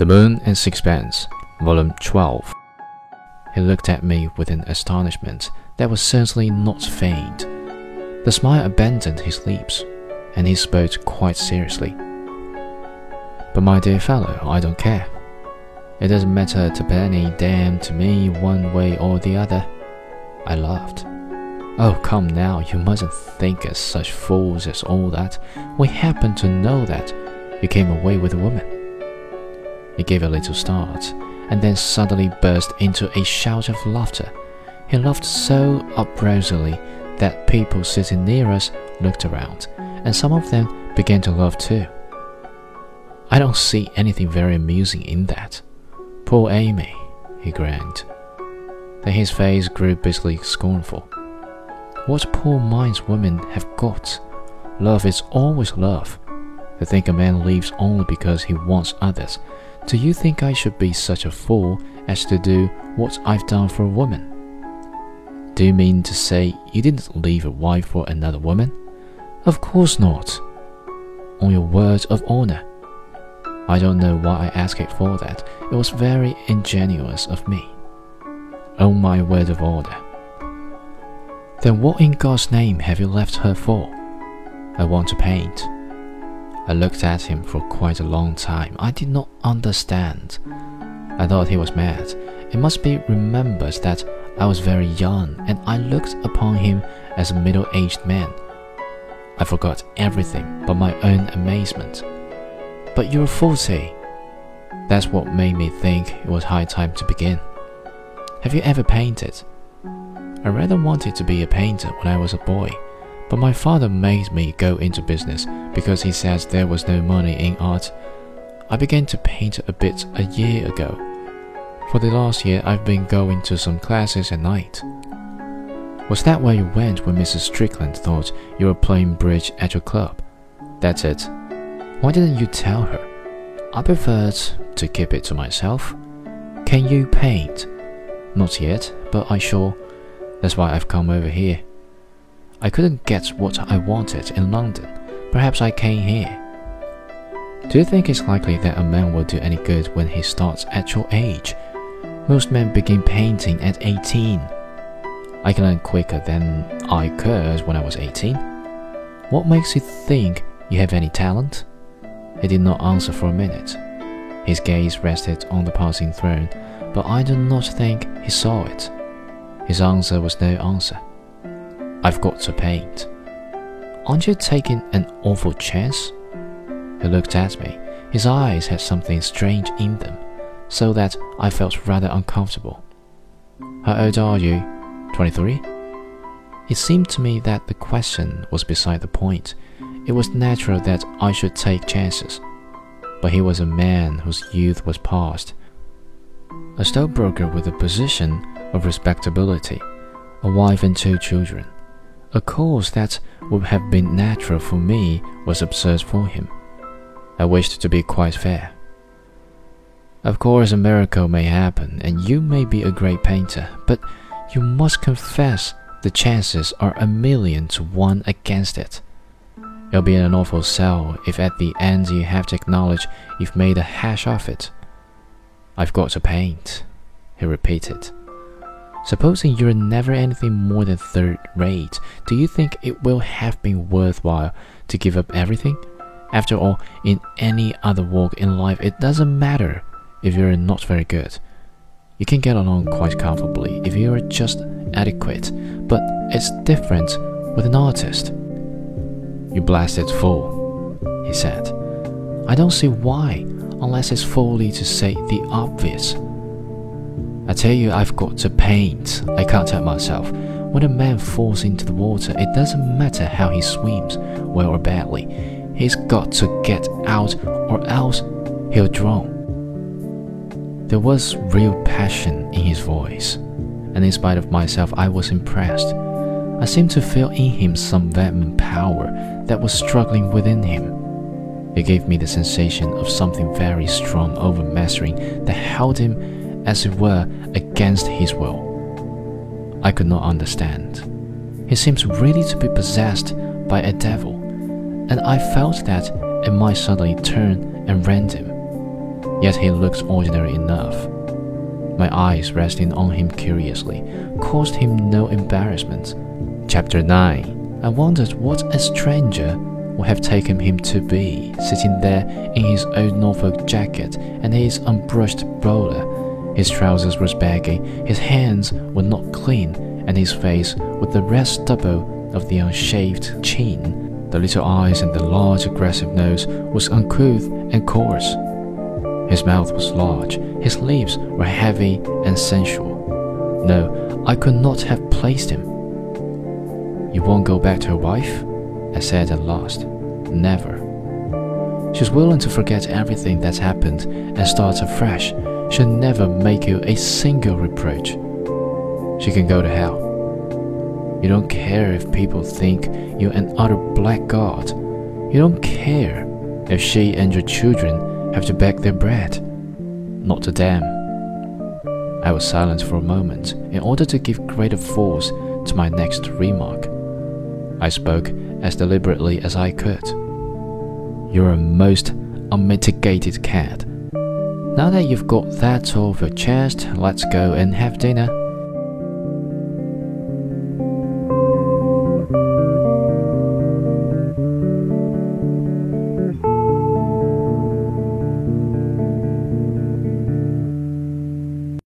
The Moon and Sixpence, Volume 12. He looked at me with an astonishment that was certainly not feigned. The smile abandoned his lips, and he spoke quite seriously. But my dear fellow, I don't care. It doesn't matter to penny damn to me one way or the other. I laughed. Oh, come now, you mustn't think us such fools as all that. We happen to know that you came away with a woman. He gave a little start, and then suddenly burst into a shout of laughter. He laughed so uproariously that people sitting near us looked around, and some of them began to laugh too. I don't see anything very amusing in that. Poor Amy, he grinned. Then his face grew bitterly scornful. What poor minds women have got! Love is always love. They think a man lives only because he wants others. Do you think I should be such a fool as to do what I've done for a woman? Do you mean to say you didn't leave a wife for another woman? Of course not. On your word of honor. I don't know why I asked it for that. It was very ingenuous of me. On my word of honor. Then what in God's name have you left her for? I want to paint. I looked at him for quite a long time. I did not understand. I thought he was mad. It must be remembered that I was very young and I looked upon him as a middle aged man. I forgot everything but my own amazement. But you're forty. That's what made me think it was high time to begin. Have you ever painted? I rather wanted to be a painter when I was a boy, but my father made me go into business because he says there was no money in art. I began to paint a bit a year ago. For the last year, I've been going to some classes at night. Was that where you went when Mrs. Strickland thought you were playing bridge at your club? That's it. Why didn't you tell her? I preferred to keep it to myself. Can you paint? Not yet, but I shall. That's why I've come over here. I couldn't get what I wanted in London. Perhaps I came here. Do you think it's likely that a man will do any good when he starts at your age? Most men begin painting at 18. I can learn quicker than I could when I was 18. What makes you think you have any talent? He did not answer for a minute. His gaze rested on the passing throne, but I do not think he saw it. His answer was no answer. I've got to paint. Aren't you taking an awful chance? He looked at me. His eyes had something strange in them, so that I felt rather uncomfortable. How old are you? Twenty-three? It seemed to me that the question was beside the point. It was natural that I should take chances. But he was a man whose youth was past. A stockbroker with a position of respectability, a wife and two children. A course that would have been natural for me was absurd for him. I wished to be quite fair. Of course, a miracle may happen, and you may be a great painter, but you must confess the chances are a million to one against it. You'll be an awful sell if at the end you have to acknowledge you've made a hash of it. I've got to paint, he repeated. Supposing you're never anything more than third rate, do you think it will have been worthwhile to give up everything? After all, in any other walk in life, it doesn't matter if you're not very good. You can get along quite comfortably if you're just adequate, but it's different with an artist. You blasted fool, he said. I don't see why, unless it's folly to say the obvious. I tell you, I've got to paint. I can't help myself. When a man falls into the water, it doesn't matter how he swims, well or badly. He's got to get out, or else he'll drown. There was real passion in his voice, and in spite of myself, I was impressed. I seemed to feel in him some vehement power that was struggling within him. It gave me the sensation of something very strong overmastering that held him as it were, against his will. I could not understand. He seems really to be possessed by a devil, and I felt that it might suddenly turn and rend him. yet he looks ordinary enough. My eyes resting on him curiously caused him no embarrassment. Chapter 9 I wondered what a stranger would have taken him to be, sitting there in his old Norfolk jacket and his unbrushed bowler. His trousers were baggy, his hands were not clean, and his face, with the red stubble of the unshaved chin, the little eyes and the large aggressive nose, was uncouth and coarse. His mouth was large, his lips were heavy and sensual. No, I could not have placed him. You won't go back to your wife? I said at last. Never. She's willing to forget everything that's happened and start afresh. She'll never make you a single reproach. She can go to hell. You don't care if people think you're an utter blackguard. You don't care if she and your children have to beg their bread. Not to them. I was silent for a moment in order to give greater force to my next remark. I spoke as deliberately as I could. You're a most unmitigated cad. Now that you've got that off your chest, let's go and have dinner.